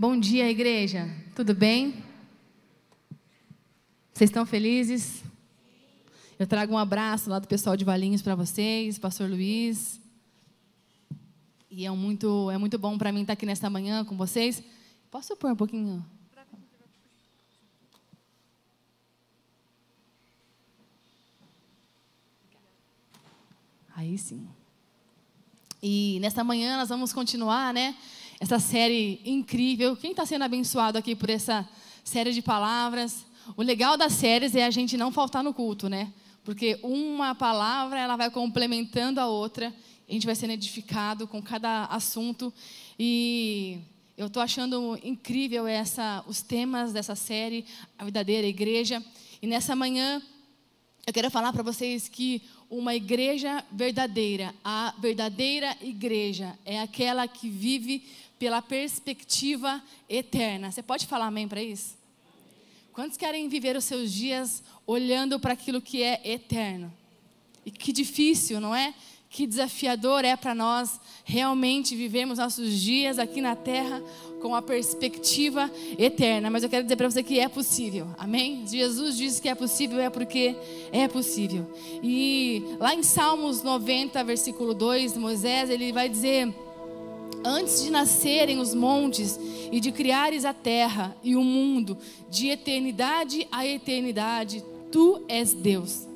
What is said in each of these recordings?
Bom dia, igreja. Tudo bem? Vocês estão felizes? Eu trago um abraço lá do pessoal de Valinhos para vocês, pastor Luiz. E é muito, é muito bom para mim estar aqui nesta manhã com vocês. Posso pôr um pouquinho? Aí sim. E nesta manhã nós vamos continuar, né? Essa série incrível. Quem está sendo abençoado aqui por essa série de palavras? O legal das séries é a gente não faltar no culto, né? Porque uma palavra ela vai complementando a outra. A gente vai sendo edificado com cada assunto. E eu estou achando incrível essa, os temas dessa série, a verdadeira igreja. E nessa manhã eu quero falar para vocês que uma igreja verdadeira, a verdadeira igreja é aquela que vive pela perspectiva eterna. Você pode falar amém para isso? Quantos querem viver os seus dias olhando para aquilo que é eterno? E que difícil, não é? Que desafiador é para nós realmente vivermos nossos dias aqui na terra com a perspectiva eterna. Mas eu quero dizer para você que é possível, amém? Jesus disse que é possível, é porque é possível. E lá em Salmos 90, versículo 2, Moisés, ele vai dizer antes de nascerem os montes e de criares a terra e o mundo, de eternidade a eternidade, tu és Deus.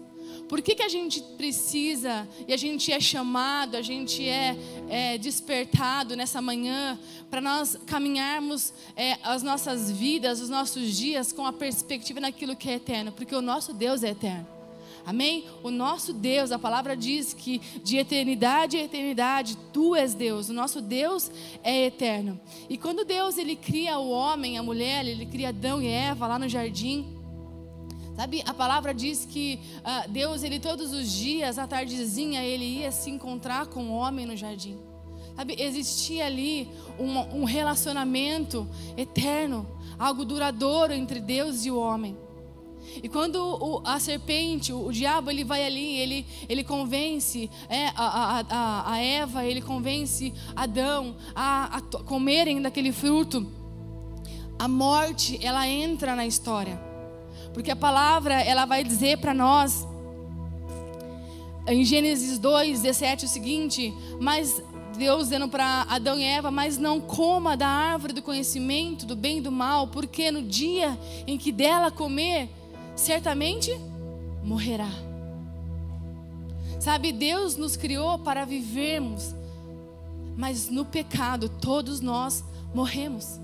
Por que, que a gente precisa e a gente é chamado, a gente é, é despertado nessa manhã para nós caminharmos é, as nossas vidas, os nossos dias com a perspectiva naquilo que é eterno? Porque o nosso Deus é eterno. Amém? O nosso Deus, a palavra diz que de eternidade a eternidade, tu és Deus. O nosso Deus é eterno. E quando Deus ele cria o homem, a mulher, ele cria Adão e Eva lá no jardim. Sabe, a palavra diz que uh, Deus, ele todos os dias, à tardezinha, ele ia se encontrar com o homem no jardim. Sabe, existia ali um, um relacionamento eterno, algo duradouro entre Deus e o homem. E quando o, a serpente, o, o, diabo, ele vai ali, ele, ele convence é, a, a, a, Eva, ele convence Adão a, a comerem daquele fruto. A morte, ela entra na história. Porque a palavra, ela vai dizer para nós, em Gênesis 2, 17, o seguinte: Mas Deus dizendo para Adão e Eva, mas não coma da árvore do conhecimento do bem e do mal, porque no dia em que dela comer, certamente morrerá. Sabe, Deus nos criou para vivermos, mas no pecado todos nós morremos.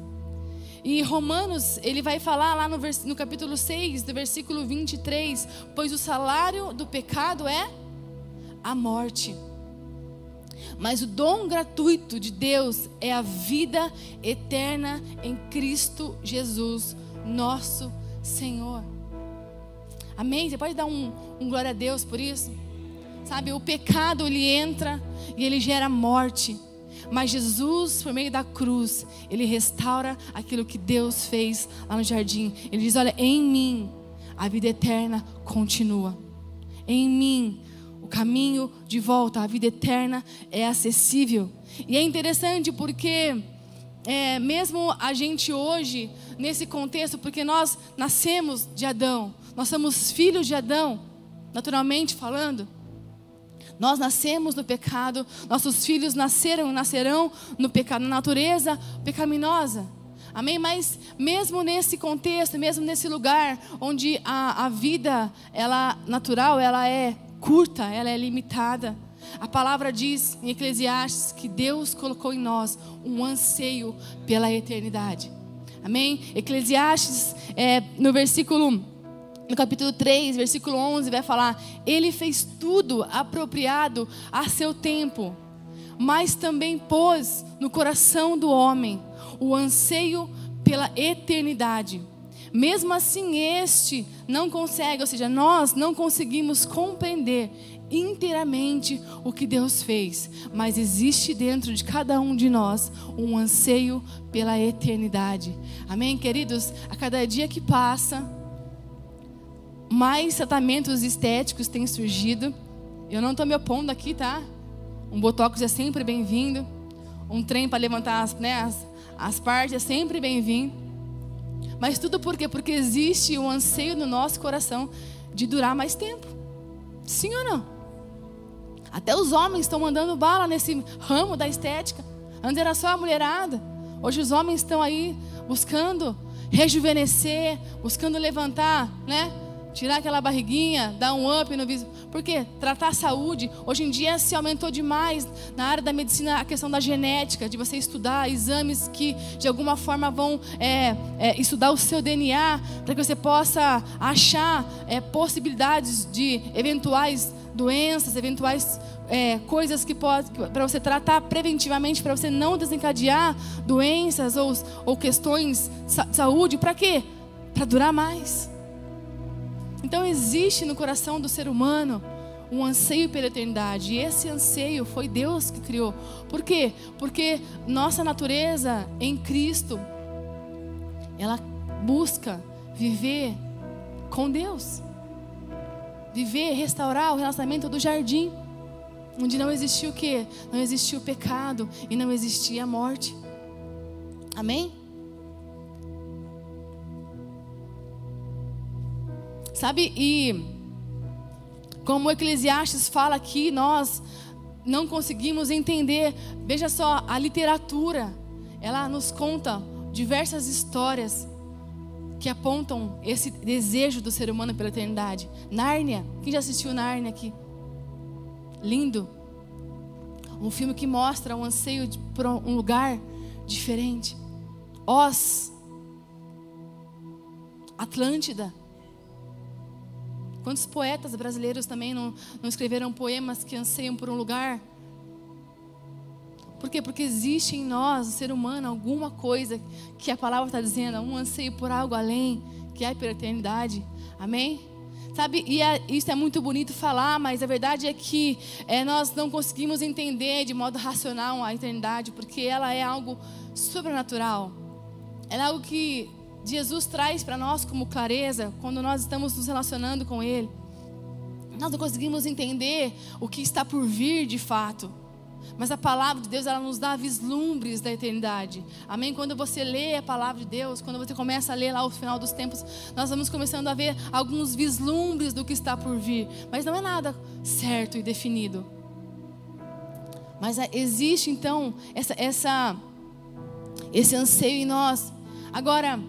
E Romanos, ele vai falar lá no, no capítulo 6, do versículo 23, pois o salário do pecado é a morte. Mas o dom gratuito de Deus é a vida eterna em Cristo Jesus, nosso Senhor. Amém? Você pode dar um, um glória a Deus por isso? Sabe, o pecado ele entra e ele gera morte. Mas Jesus, por meio da cruz, ele restaura aquilo que Deus fez lá no jardim. Ele diz: Olha, em mim a vida eterna continua. Em mim o caminho de volta à vida eterna é acessível. E é interessante porque é, mesmo a gente hoje, nesse contexto, porque nós nascemos de Adão, nós somos filhos de Adão, naturalmente falando. Nós nascemos no pecado, nossos filhos nasceram e nascerão no pecado, na natureza pecaminosa. Amém? Mas mesmo nesse contexto, mesmo nesse lugar onde a, a vida, ela natural, ela é curta, ela é limitada. A palavra diz em Eclesiastes que Deus colocou em nós um anseio pela eternidade. Amém? Eclesiastes, é, no versículo no capítulo 3, versículo 11, vai falar: Ele fez tudo apropriado a seu tempo, mas também pôs no coração do homem o anseio pela eternidade. Mesmo assim, este não consegue, ou seja, nós não conseguimos compreender inteiramente o que Deus fez, mas existe dentro de cada um de nós um anseio pela eternidade. Amém, queridos? A cada dia que passa, mais tratamentos estéticos têm surgido. Eu não estou me opondo aqui, tá? Um botox é sempre bem-vindo. Um trem para levantar as, né, as, As partes é sempre bem-vindo. Mas tudo por quê? Porque existe um anseio no nosso coração de durar mais tempo. Sim ou não? Até os homens estão mandando bala nesse ramo da estética. Antes era só a mulherada. Hoje os homens estão aí buscando rejuvenescer, buscando levantar, né? Tirar aquela barriguinha, dar um up no viso. Por quê? Tratar a saúde. Hoje em dia se aumentou demais na área da medicina a questão da genética, de você estudar exames que de alguma forma vão é, é, estudar o seu DNA, para que você possa achar é, possibilidades de eventuais doenças, eventuais é, coisas que pode para você tratar preventivamente, para você não desencadear doenças ou, ou questões de saúde. Para quê? Para durar mais. Então existe no coração do ser humano um anseio pela eternidade. E esse anseio foi Deus que criou. Por quê? Porque nossa natureza em Cristo ela busca viver com Deus. Viver, restaurar o relacionamento do jardim, onde não existia o quê? Não existia o pecado e não existia a morte. Amém? Sabe, e como o Eclesiastes fala aqui, nós não conseguimos entender. Veja só, a literatura, ela nos conta diversas histórias que apontam esse desejo do ser humano pela eternidade. Nárnia, quem já assistiu Nárnia aqui? Lindo. Um filme que mostra um anseio de, por um lugar diferente. Oz. Atlântida. Quantos poetas brasileiros também não, não escreveram poemas que anseiam por um lugar? Por quê? Porque existe em nós, o ser humano, alguma coisa que a palavra está dizendo, um anseio por algo além, que é pela eternidade. Amém? Sabe, e é, isso é muito bonito falar, mas a verdade é que é, nós não conseguimos entender de modo racional a eternidade, porque ela é algo sobrenatural. Ela é algo que Jesus traz para nós como clareza quando nós estamos nos relacionando com Ele. Nós não conseguimos entender o que está por vir de fato. Mas a palavra de Deus, ela nos dá vislumbres da eternidade. Amém? Quando você lê a palavra de Deus, quando você começa a ler lá o final dos tempos, nós vamos começando a ver alguns vislumbres do que está por vir. Mas não é nada certo e definido. Mas é, existe então essa, essa, esse anseio em nós. Agora,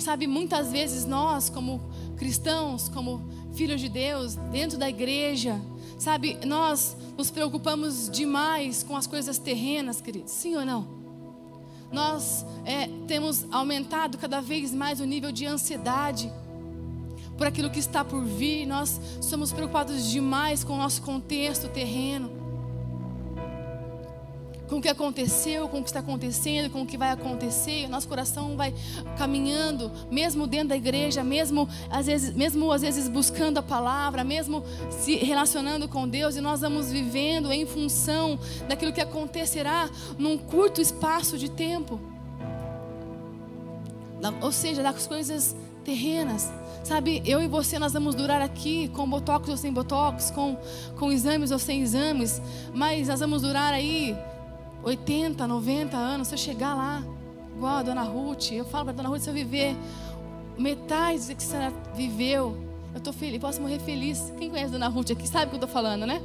Sabe, muitas vezes nós, como cristãos, como filhos de Deus, dentro da igreja, sabe, nós nos preocupamos demais com as coisas terrenas, queridos, sim ou não? Nós é, temos aumentado cada vez mais o nível de ansiedade por aquilo que está por vir, nós somos preocupados demais com o nosso contexto terreno com o que aconteceu, com o que está acontecendo, com o que vai acontecer. Nosso coração vai caminhando, mesmo dentro da igreja, mesmo às vezes, mesmo às vezes buscando a palavra, mesmo se relacionando com Deus, e nós vamos vivendo em função daquilo que acontecerá num curto espaço de tempo. Ou seja, das coisas terrenas. Sabe, eu e você nós vamos durar aqui com botox ou sem botox, com, com exames ou sem exames, mas nós vamos durar aí 80, 90 anos, se eu chegar lá, igual a dona Ruth, eu falo para dona Ruth, se eu viver metade do que você viveu, eu estou feliz, posso morrer feliz. Quem conhece a dona Ruth aqui sabe o que eu estou falando, né?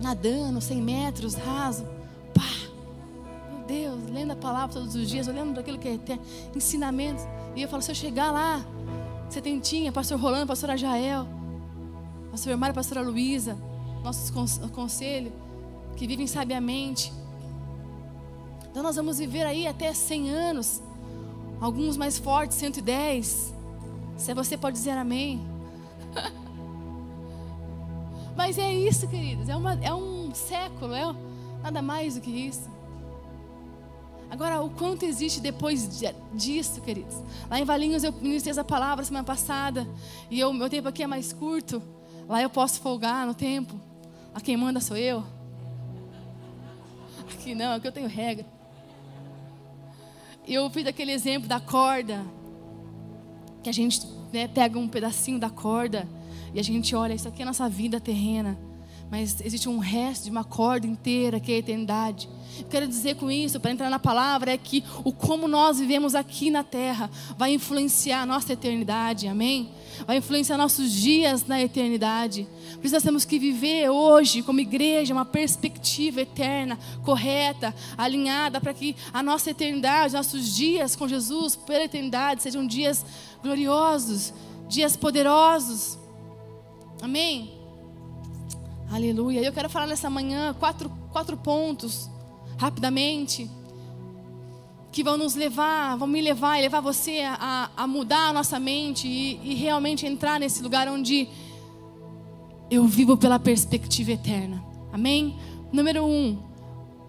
Nadando, 100 metros, raso. Pá! Meu Deus, lendo a palavra todos os dias, olhando para aquilo que é tem ensinamentos. E eu falo, se eu chegar lá, setentinha, pastor Rolando, pastora Jael, pastor Mário, pastora Luísa, nossos conselhos que vivem sabiamente. Então nós vamos viver aí até 100 anos, alguns mais fortes, 110. Se você pode dizer amém. Mas é isso, queridos, é, uma, é um século, é nada mais do que isso. Agora, o quanto existe depois disso, queridos? Lá em Valinhos eu ministrei essa palavra semana passada, e o meu tempo aqui é mais curto. Lá eu posso folgar no tempo. A quem manda sou eu. Aqui não, aqui eu tenho regra. Eu fiz aquele exemplo da corda, que a gente né, pega um pedacinho da corda e a gente olha, isso aqui é a nossa vida terrena. Mas existe um resto de uma corda inteira que é a eternidade. Quero dizer com isso, para entrar na palavra, é que o como nós vivemos aqui na terra vai influenciar a nossa eternidade, amém? Vai influenciar nossos dias na eternidade. Por isso nós temos que viver hoje, como igreja, uma perspectiva eterna, correta, alinhada, para que a nossa eternidade, nossos dias com Jesus pela eternidade sejam dias gloriosos, dias poderosos. Amém? Aleluia. Eu quero falar nessa manhã quatro, quatro pontos rapidamente, que vão nos levar, vão me levar e levar você a, a mudar a nossa mente e, e realmente entrar nesse lugar onde eu vivo pela perspectiva eterna. Amém? Número um,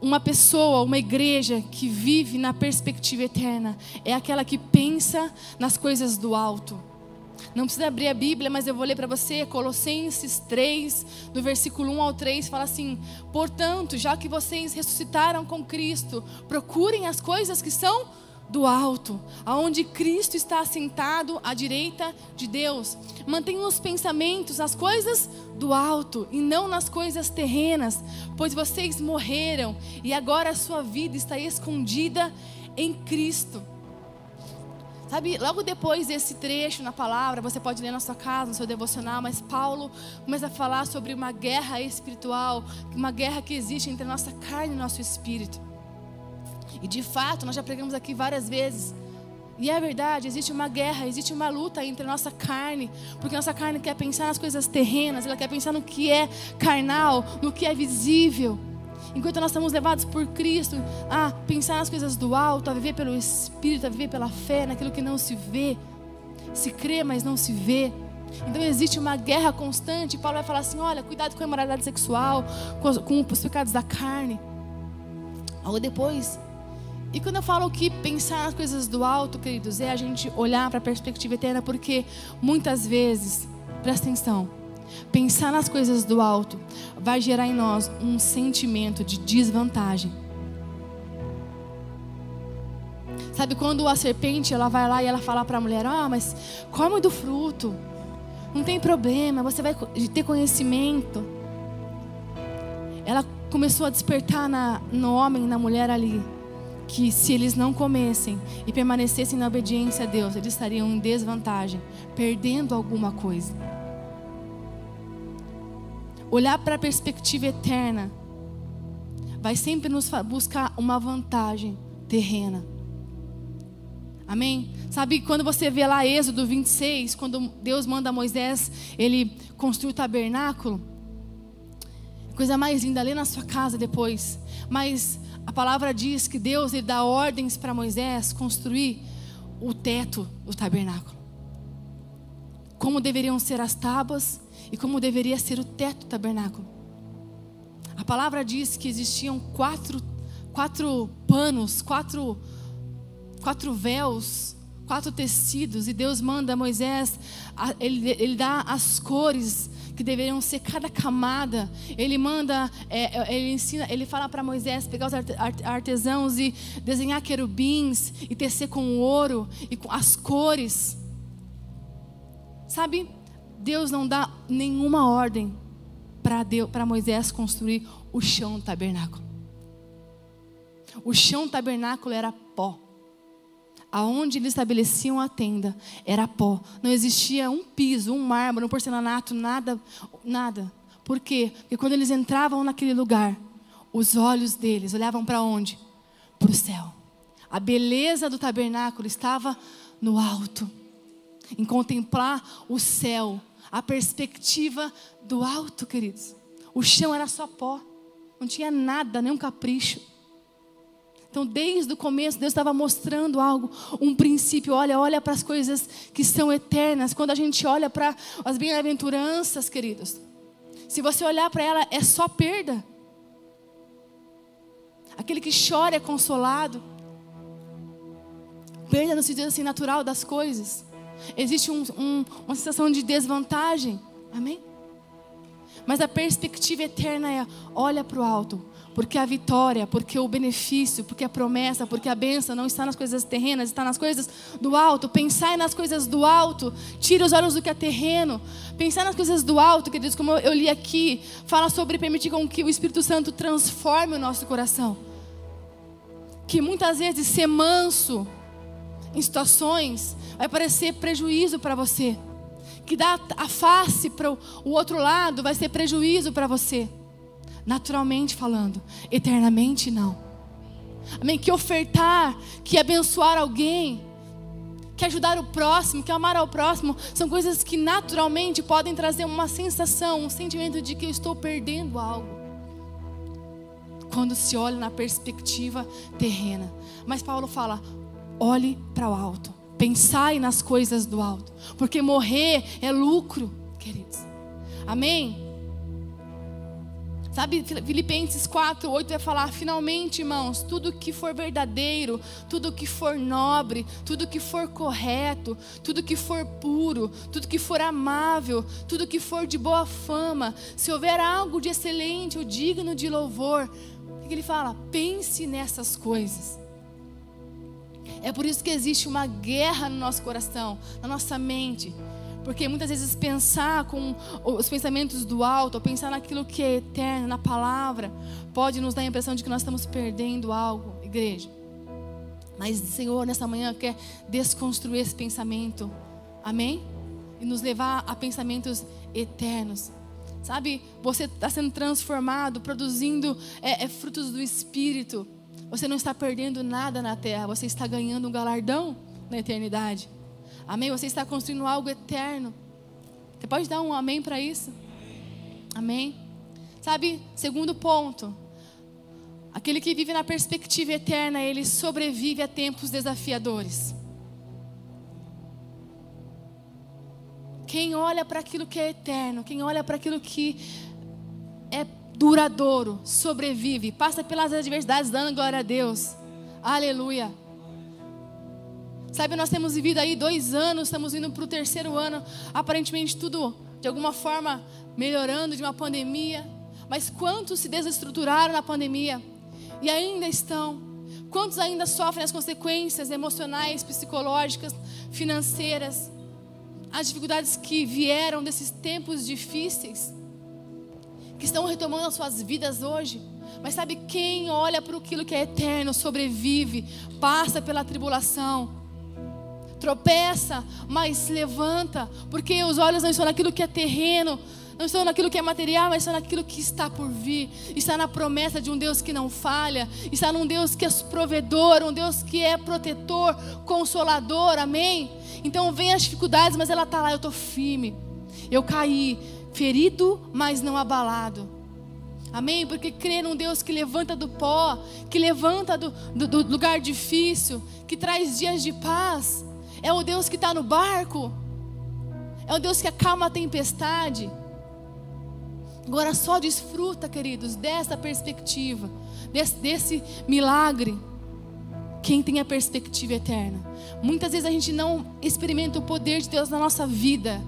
uma pessoa, uma igreja que vive na perspectiva eterna é aquela que pensa nas coisas do alto. Não precisa abrir a Bíblia, mas eu vou ler para você. Colossenses 3, do versículo 1 ao 3, fala assim: Portanto, já que vocês ressuscitaram com Cristo, procurem as coisas que são do alto, aonde Cristo está assentado à direita de Deus. Mantenham os pensamentos nas coisas do alto e não nas coisas terrenas, pois vocês morreram e agora a sua vida está escondida em Cristo. Sabe, logo depois desse trecho na palavra, você pode ler na sua casa, no seu devocional, mas Paulo começa a falar sobre uma guerra espiritual, uma guerra que existe entre a nossa carne e nosso espírito. E de fato, nós já pregamos aqui várias vezes. E é verdade, existe uma guerra, existe uma luta entre a nossa carne, porque a nossa carne quer pensar nas coisas terrenas, ela quer pensar no que é carnal, no que é visível. Enquanto nós estamos levados por Cristo a pensar nas coisas do alto, a viver pelo Espírito, a viver pela fé, naquilo que não se vê, se crê, mas não se vê. Então existe uma guerra constante. Paulo vai falar assim: olha, cuidado com a imoralidade sexual, com os, com os pecados da carne. Algo depois. E quando eu falo que pensar nas coisas do alto, queridos, é a gente olhar para a perspectiva eterna, porque muitas vezes, presta atenção, Pensar nas coisas do alto vai gerar em nós um sentimento de desvantagem. Sabe quando a serpente ela vai lá e ela fala para a mulher: "Ah, mas come do fruto. Não tem problema, você vai ter conhecimento". Ela começou a despertar na, no homem na mulher ali que se eles não comessem e permanecessem na obediência a Deus, eles estariam em desvantagem, perdendo alguma coisa. Olhar para a perspectiva eterna vai sempre nos buscar uma vantagem terrena. Amém? Sabe quando você vê lá Êxodo 26, quando Deus manda Moisés, ele construir o tabernáculo? Coisa mais linda, lê na sua casa depois. Mas a palavra diz que Deus ele dá ordens para Moisés construir o teto do tabernáculo. Como deveriam ser as tábuas e como deveria ser o teto do tabernáculo. A palavra diz que existiam quatro, quatro panos, quatro, quatro véus, quatro tecidos, e Deus manda Moisés, ele, ele dá as cores que deveriam ser cada camada. Ele manda, é, é ele ensina, ele fala para Moisés pegar os artesãos e desenhar querubins e tecer com ouro e com as cores. Sabe? Deus não dá nenhuma ordem para Moisés construir o chão do tabernáculo. O chão do tabernáculo era pó. Aonde eles estabeleciam a tenda era pó. Não existia um piso, um mármore, um porcelanato, nada, nada. Por quê? Porque quando eles entravam naquele lugar, os olhos deles olhavam para onde? Para o céu. A beleza do tabernáculo estava no alto em contemplar o céu, a perspectiva do alto, queridos. O chão era só pó, não tinha nada, nenhum capricho. Então, desde o começo, Deus estava mostrando algo, um princípio. Olha, olha para as coisas que são eternas. Quando a gente olha para as bem-aventuranças, queridos, se você olhar para ela, é só perda. Aquele que chora é consolado. Perda no sentido assim natural das coisas. Existe um, um, uma sensação de desvantagem. Amém? Mas a perspectiva eterna é: olha para o alto, porque a vitória, porque o benefício, porque a promessa, porque a benção não está nas coisas terrenas, está nas coisas do alto. Pensar nas coisas do alto, tira os olhos do que é terreno. Pensar nas coisas do alto, queridos, como eu li aqui, fala sobre permitir com que o Espírito Santo transforme o nosso coração. Que muitas vezes ser manso em situações vai parecer prejuízo para você que dá a face para o outro lado vai ser prejuízo para você. Naturalmente falando, eternamente não. Amém? Que ofertar, que abençoar alguém, que ajudar o próximo, que amar ao próximo, são coisas que naturalmente podem trazer uma sensação, um sentimento de que eu estou perdendo algo. Quando se olha na perspectiva terrena. Mas Paulo fala: olhe para o alto. Pensai nas coisas do alto, porque morrer é lucro, queridos. Amém? Sabe, Filipenses 4, 8 vai falar: finalmente, irmãos, tudo que for verdadeiro, tudo que for nobre, tudo que for correto, tudo que for puro, tudo que for amável, tudo que for de boa fama, se houver algo de excelente ou digno de louvor, o que ele fala? Pense nessas coisas. É por isso que existe uma guerra no nosso coração, na nossa mente. Porque muitas vezes pensar com os pensamentos do alto, ou pensar naquilo que é eterno, na palavra, pode nos dar a impressão de que nós estamos perdendo algo, igreja. Mas o Senhor, nessa manhã, quer desconstruir esse pensamento. Amém? E nos levar a pensamentos eternos. Sabe, você está sendo transformado, produzindo é, é, frutos do Espírito. Você não está perdendo nada na terra, você está ganhando um galardão na eternidade. Amém? Você está construindo algo eterno. Você pode dar um amém para isso? Amém? Sabe, segundo ponto. Aquele que vive na perspectiva eterna, ele sobrevive a tempos desafiadores. Quem olha para aquilo que é eterno, quem olha para aquilo que duradouro, sobrevive, passa pelas adversidades dando glória a Deus. Aleluia. Sabe, nós temos vivido aí dois anos, estamos indo para o terceiro ano, aparentemente tudo de alguma forma melhorando de uma pandemia. Mas quantos se desestruturaram na pandemia e ainda estão? Quantos ainda sofrem as consequências emocionais, psicológicas, financeiras? As dificuldades que vieram desses tempos difíceis? Que estão retomando as suas vidas hoje. Mas sabe quem olha para aquilo que é eterno, sobrevive, passa pela tribulação, tropeça, mas levanta, porque os olhos não estão naquilo que é terreno, não estão naquilo que é material, mas estão naquilo que está por vir. Está na promessa de um Deus que não falha, está num Deus que é provedor, um Deus que é protetor, consolador, amém? Então vem as dificuldades, mas ela está lá, eu estou firme. Eu caí, ferido, mas não abalado. Amém? Porque crê num Deus que levanta do pó, que levanta do, do, do lugar difícil, que traz dias de paz. É o Deus que está no barco. É o Deus que acalma a tempestade. Agora só desfruta, queridos, dessa perspectiva, desse, desse milagre. Quem tem a perspectiva eterna. Muitas vezes a gente não experimenta o poder de Deus na nossa vida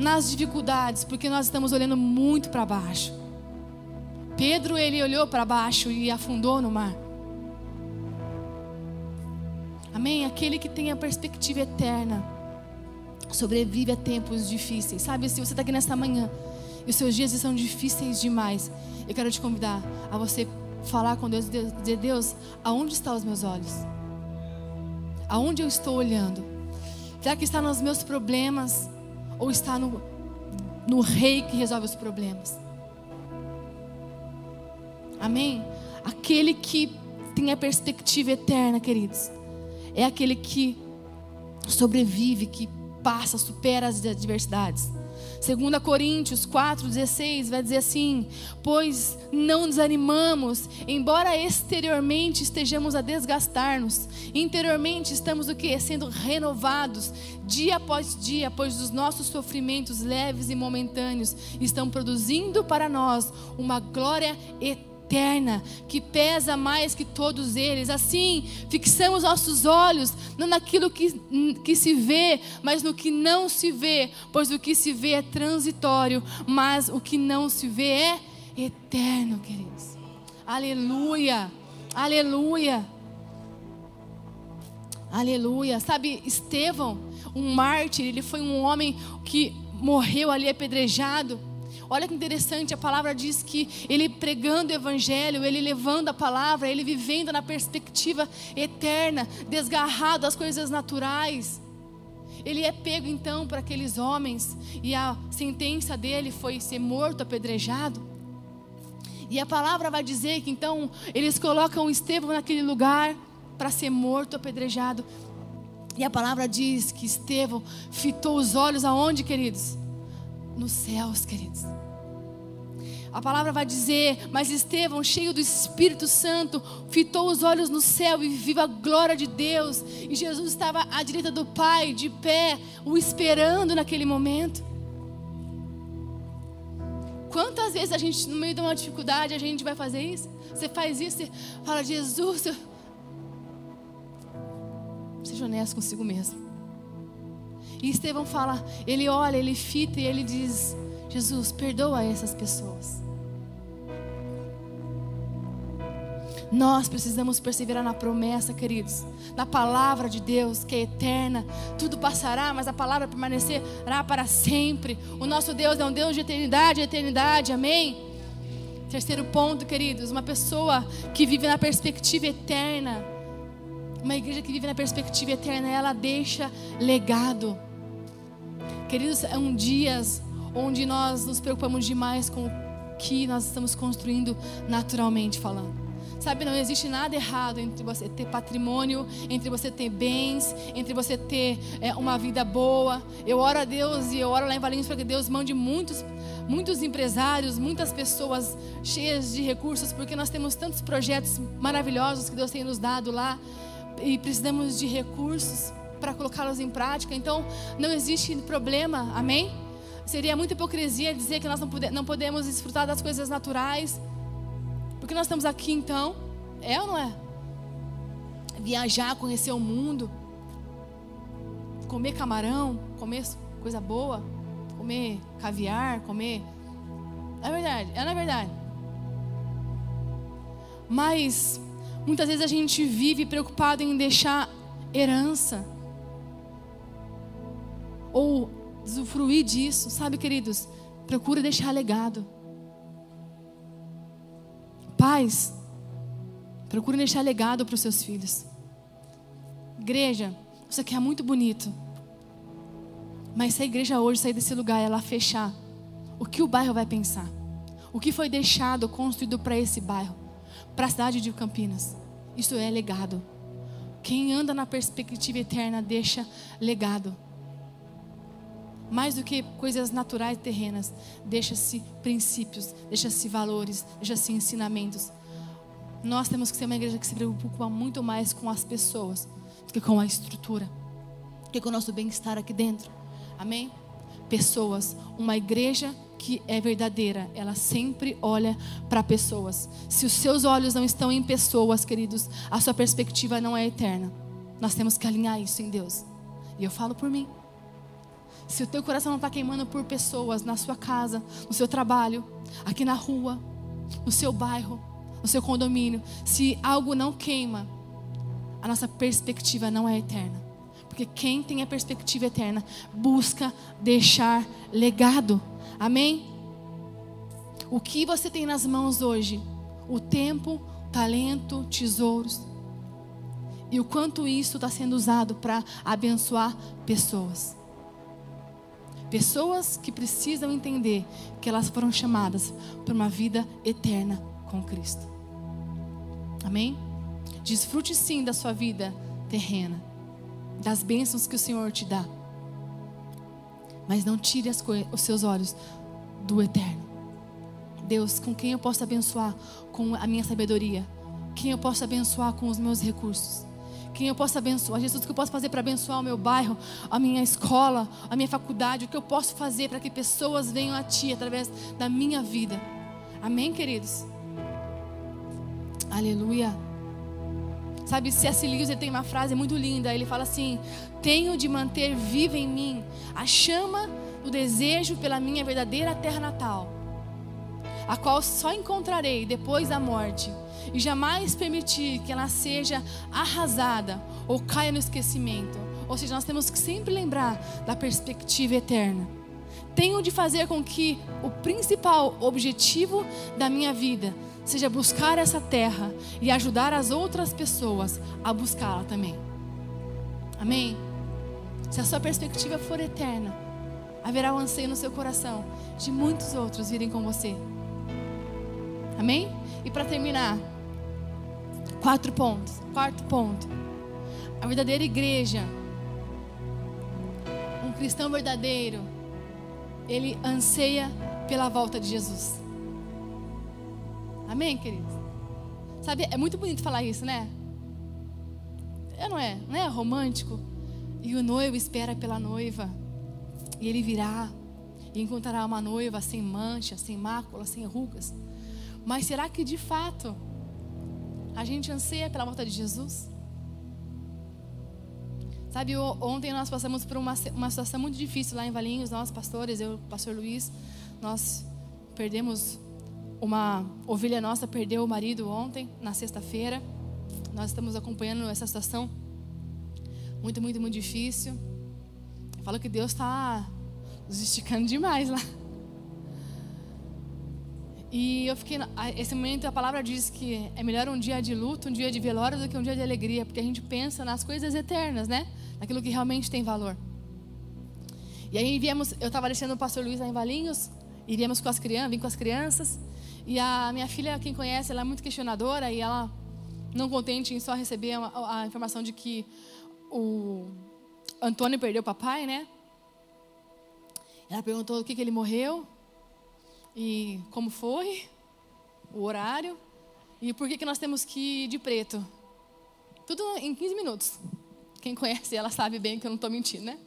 nas dificuldades, porque nós estamos olhando muito para baixo. Pedro, ele olhou para baixo e afundou no mar. Amém? Aquele que tem a perspectiva eterna sobrevive a tempos difíceis. Sabe, se você está aqui nesta manhã e os seus dias são difíceis demais, eu quero te convidar a você falar com Deus e dizer: Deus, aonde estão os meus olhos? Aonde eu estou olhando? Será que está nos meus problemas? Ou está no, no Rei que resolve os problemas. Amém? Aquele que tem a perspectiva eterna, queridos, é aquele que sobrevive, que passa, supera as adversidades. 2 Coríntios 4,16 vai dizer assim: Pois não desanimamos, embora exteriormente estejamos a desgastar-nos, interiormente estamos o que? Sendo renovados. Dia após dia, pois os nossos sofrimentos leves e momentâneos estão produzindo para nós uma glória eterna eterna, que pesa mais que todos eles. Assim, fixamos nossos olhos não naquilo que, que se vê, mas no que não se vê, pois o que se vê é transitório, mas o que não se vê é eterno, queridos. Aleluia, aleluia. Aleluia. Sabe, Estevão, um mártir, ele foi um homem que morreu ali apedrejado. Olha que interessante, a palavra diz que ele pregando o evangelho, ele levando a palavra, ele vivendo na perspectiva eterna, desgarrado das coisas naturais. Ele é pego então para aqueles homens e a sentença dele foi ser morto, apedrejado. E a palavra vai dizer que então eles colocam Estevão naquele lugar para ser morto, apedrejado. E a palavra diz que Estevão fitou os olhos aonde, queridos? Nos céus, queridos. A palavra vai dizer, mas Estevão, cheio do Espírito Santo, fitou os olhos no céu e viu a glória de Deus. E Jesus estava à direita do Pai, de pé, o esperando naquele momento. Quantas vezes a gente, no meio de uma dificuldade, a gente vai fazer isso? Você faz isso, você fala, Jesus, eu Seja honesto consigo mesmo. E Estevão fala, ele olha, ele fita e ele diz: Jesus, perdoa essas pessoas. Nós precisamos perseverar na promessa, queridos, na palavra de Deus que é eterna. Tudo passará, mas a palavra permanecerá para sempre. O nosso Deus é um Deus de eternidade, eternidade. Amém. Terceiro ponto, queridos, uma pessoa que vive na perspectiva eterna uma igreja que vive na perspectiva eterna, ela deixa legado. Queridos, são dias onde nós nos preocupamos demais com o que nós estamos construindo naturalmente falando. Sabe, não existe nada errado entre você ter patrimônio, entre você ter bens, entre você ter é, uma vida boa. Eu oro a Deus e eu oro lá em Valinhos para que Deus mande muitos, muitos empresários, muitas pessoas cheias de recursos, porque nós temos tantos projetos maravilhosos que Deus tem nos dado lá e precisamos de recursos para colocá-los em prática. Então, não existe problema, amém? Seria muita hipocrisia dizer que nós não, pode, não podemos desfrutar das coisas naturais, porque nós estamos aqui então, é ou não é? Viajar, conhecer o mundo, comer camarão, comer coisa boa, comer caviar, comer. É verdade, é na verdade. Mas Muitas vezes a gente vive preocupado em deixar herança. Ou usufruir disso, sabe, queridos? Procure deixar legado. Pais, procure deixar legado para os seus filhos. Igreja, isso aqui é muito bonito. Mas se a igreja hoje sair desse lugar e ela fechar, o que o bairro vai pensar? O que foi deixado, construído para esse bairro? para a cidade de Campinas. Isso é legado. Quem anda na perspectiva eterna deixa legado. Mais do que coisas naturais e terrenas, deixa-se princípios, deixa-se valores, deixa-se ensinamentos. Nós temos que ser uma igreja que se preocupa muito mais com as pessoas do que com a estrutura, do que com o nosso bem-estar aqui dentro. Amém? Pessoas, uma igreja que é verdadeira, ela sempre olha para pessoas. Se os seus olhos não estão em pessoas, queridos, a sua perspectiva não é eterna. Nós temos que alinhar isso em Deus. E eu falo por mim. Se o teu coração não está queimando por pessoas na sua casa, no seu trabalho, aqui na rua, no seu bairro, no seu condomínio, se algo não queima, a nossa perspectiva não é eterna. Porque quem tem a perspectiva eterna busca deixar legado. Amém? O que você tem nas mãos hoje? O tempo, talento, tesouros. E o quanto isso está sendo usado para abençoar pessoas. Pessoas que precisam entender que elas foram chamadas para uma vida eterna com Cristo. Amém? Desfrute sim da sua vida terrena, das bênçãos que o Senhor te dá. Mas não tire os seus olhos do eterno. Deus, com quem eu posso abençoar com a minha sabedoria? Quem eu posso abençoar com os meus recursos? Quem eu posso abençoar? Jesus, o que eu posso fazer para abençoar o meu bairro, a minha escola, a minha faculdade? O que eu posso fazer para que pessoas venham a Ti através da minha vida? Amém, queridos? Aleluia. Sabe, C.S. Lewis ele tem uma frase muito linda. Ele fala assim: Tenho de manter viva em mim a chama do desejo pela minha verdadeira terra natal, a qual só encontrarei depois da morte, e jamais permitir que ela seja arrasada ou caia no esquecimento. Ou seja, nós temos que sempre lembrar da perspectiva eterna. Tenho de fazer com que o principal objetivo da minha vida seja buscar essa terra e ajudar as outras pessoas a buscá-la também. Amém? Se a sua perspectiva for eterna, haverá um anseio no seu coração de muitos outros virem com você. Amém? E para terminar, quatro pontos. Quarto ponto. A verdadeira igreja, um cristão verdadeiro, ele anseia pela volta de Jesus. Amém, queridos? Sabe, é muito bonito falar isso, né? É, não é? Não é romântico? E o noivo espera pela noiva. E ele virá e encontrará uma noiva sem mancha, sem mácula, sem rugas. Mas será que de fato a gente anseia pela volta de Jesus? Sabe, ontem nós passamos por uma, uma situação muito difícil lá em Valinhos, nós pastores, eu, pastor Luiz, nós perdemos uma ovelha nossa perdeu o marido ontem, na sexta-feira. Nós estamos acompanhando essa situação muito, muito, muito difícil. Fala que Deus está nos esticando demais lá. E eu fiquei. Esse momento a palavra diz que é melhor um dia de luto, um dia de velório, do que um dia de alegria, porque a gente pensa nas coisas eternas, né? Naquilo que realmente tem valor. E aí viemos, eu estava deixando o pastor Luiz lá em Valinhos, iríamos com as crianças, vim com as crianças. E a minha filha, quem conhece, ela é muito questionadora e ela, não contente em só receber a, a informação de que o Antônio perdeu o papai, né? Ela perguntou o que, que ele morreu e como foi, o horário e por que, que nós temos que ir de preto. Tudo em 15 minutos. Quem conhece ela sabe bem que eu não estou mentindo, né?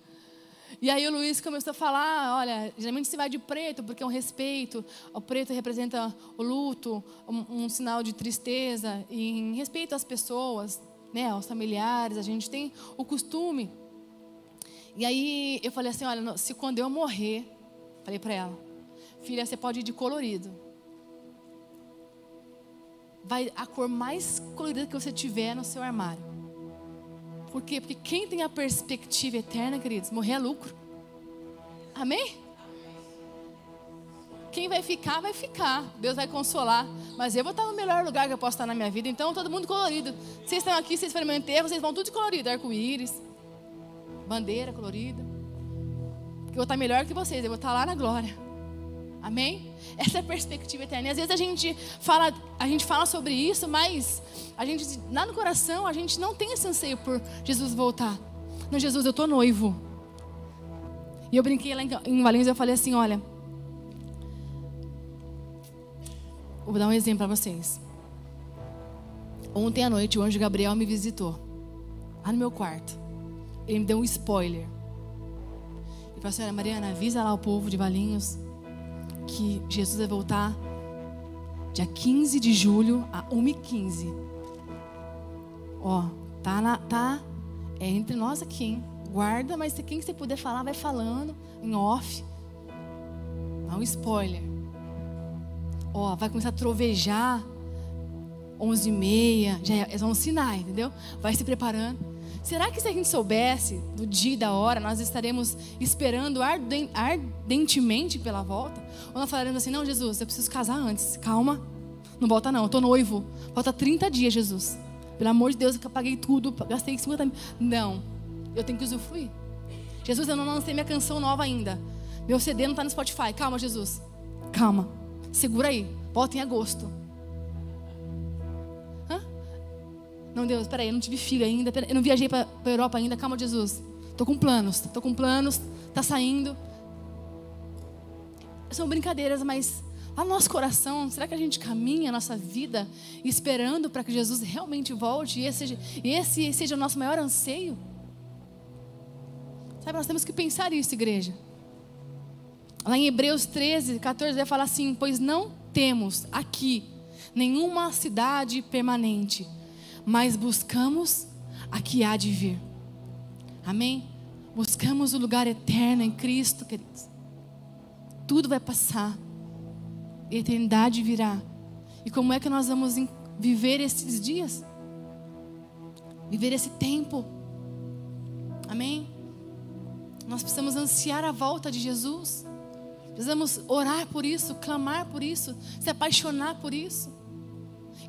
E aí o Luiz começou a falar, olha, geralmente se vai de preto porque é um respeito. O preto representa o luto, um, um sinal de tristeza e em respeito às pessoas, né, aos familiares. A gente tem o costume. E aí eu falei assim, olha, se quando eu morrer, falei para ela, filha, você pode ir de colorido. Vai a cor mais colorida que você tiver no seu armário. Por quê? Porque quem tem a perspectiva eterna, queridos, morrer é lucro. Amém? Quem vai ficar, vai ficar. Deus vai consolar. Mas eu vou estar no melhor lugar que eu posso estar na minha vida. Então, todo mundo colorido. Vocês estão aqui, vocês foram meu enterro, vocês vão tudo colorido. Arco-íris, bandeira colorida. Porque eu vou estar melhor que vocês. Eu vou estar lá na glória. Amém? Essa é a perspectiva eterna. E às vezes a gente fala, a gente fala sobre isso, mas a gente lá no coração a gente não tem esse anseio por Jesus voltar. Não, Jesus, eu estou noivo. E eu brinquei lá em Valinhos e eu falei assim, olha, vou dar um exemplo para vocês. Ontem à noite o anjo Gabriel me visitou lá no meu quarto. Ele me deu um spoiler. Ele falou assim: Mariana, avisa lá o povo de Valinhos que Jesus vai voltar dia 15 de julho a 1h15. Ó, tá, na, tá é entre nós aqui, hein? Guarda, mas quem você puder falar, vai falando em off. Dá um spoiler. Ó, vai começar a trovejar 11 e meia, já é, é um sinal, entendeu? Vai se preparando. Será que se a gente soubesse do dia e da hora, nós estaremos esperando ardentemente pela volta? Ou nós falaremos assim, não, Jesus, eu preciso casar antes, calma, não volta não, eu tô noivo, falta 30 dias, Jesus. Pelo amor de Deus, eu paguei tudo, gastei 50 mil. Não, eu tenho que usufruir. Jesus, eu não lancei minha canção nova ainda. Meu CD não está no Spotify. Calma, Jesus. Calma. Segura aí. Volta em agosto. Não, Deus, peraí, eu não tive filho ainda, eu não viajei para a Europa ainda, calma, Jesus. Estou com planos, estou com planos, está saindo. São brincadeiras, mas no nosso coração, será que a gente caminha a nossa vida esperando para que Jesus realmente volte e esse, esse seja o nosso maior anseio? Sabe, nós temos que pensar isso, igreja. Lá em Hebreus 13, 14, vai falar assim: Pois não temos aqui nenhuma cidade permanente, mas buscamos a que há de vir. Amém? Buscamos o lugar eterno em Cristo, queridos. Tudo vai passar, a eternidade virá. E como é que nós vamos viver esses dias? Viver esse tempo. Amém? Nós precisamos ansiar a volta de Jesus. Precisamos orar por isso, clamar por isso, se apaixonar por isso.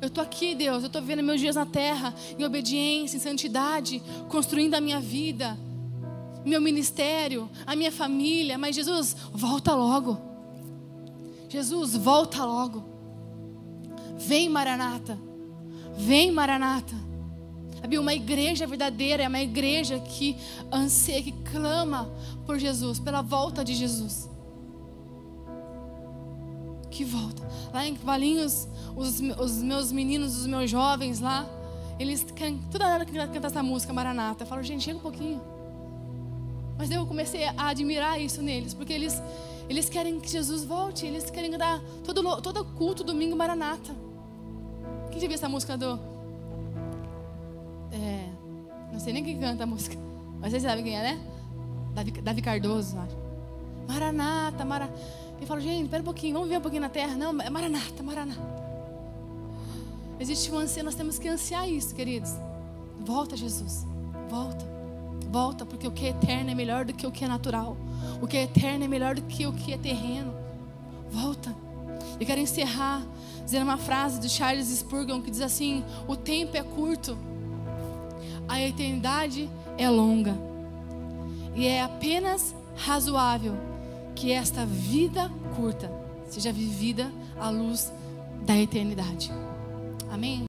Eu estou aqui, Deus, eu estou vivendo meus dias na terra, em obediência, em santidade, construindo a minha vida, meu ministério, a minha família. Mas Jesus, volta logo. Jesus, volta logo. Vem, Maranata. Vem, Maranata. Sabe, uma igreja verdadeira é uma igreja que anseia, que clama por Jesus, pela volta de Jesus. Que volta. Lá em Valinhos, os, os meus meninos, os meus jovens lá, eles can, toda hora cantam essa música Maranata. Eu falo, gente, chega um pouquinho. Mas eu comecei a admirar isso neles, porque eles, eles querem que Jesus volte, eles querem dar todo, todo culto domingo Maranata. Quem já viu essa música do é, não sei nem quem canta a música, mas vocês sabem quem é, né? Davi, Davi Cardoso, acho. Maranata, Maranata. Eu falo, gente, espera um pouquinho, vamos ver um pouquinho na terra. Não, é Maranata, Maranata. Existe um anseio, nós temos que ansiar isso, queridos. Volta, Jesus. Volta. Volta, porque o que é eterno é melhor do que o que é natural. O que é eterno é melhor do que o que é terreno. Volta. Eu quero encerrar dizendo uma frase do Charles Spurgeon que diz assim: O tempo é curto a eternidade é longa. E é apenas razoável que esta vida curta seja vivida à luz da eternidade. Amém?